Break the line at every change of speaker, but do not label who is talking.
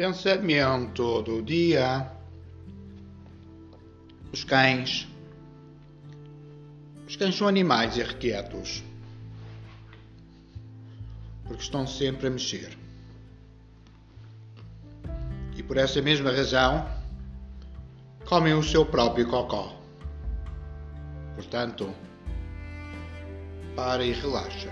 Pensamento do dia. Os cães. Os cães são animais irrequietos. Porque estão sempre a mexer. E por essa mesma razão, comem o seu próprio cocó. Portanto, para e relaxa.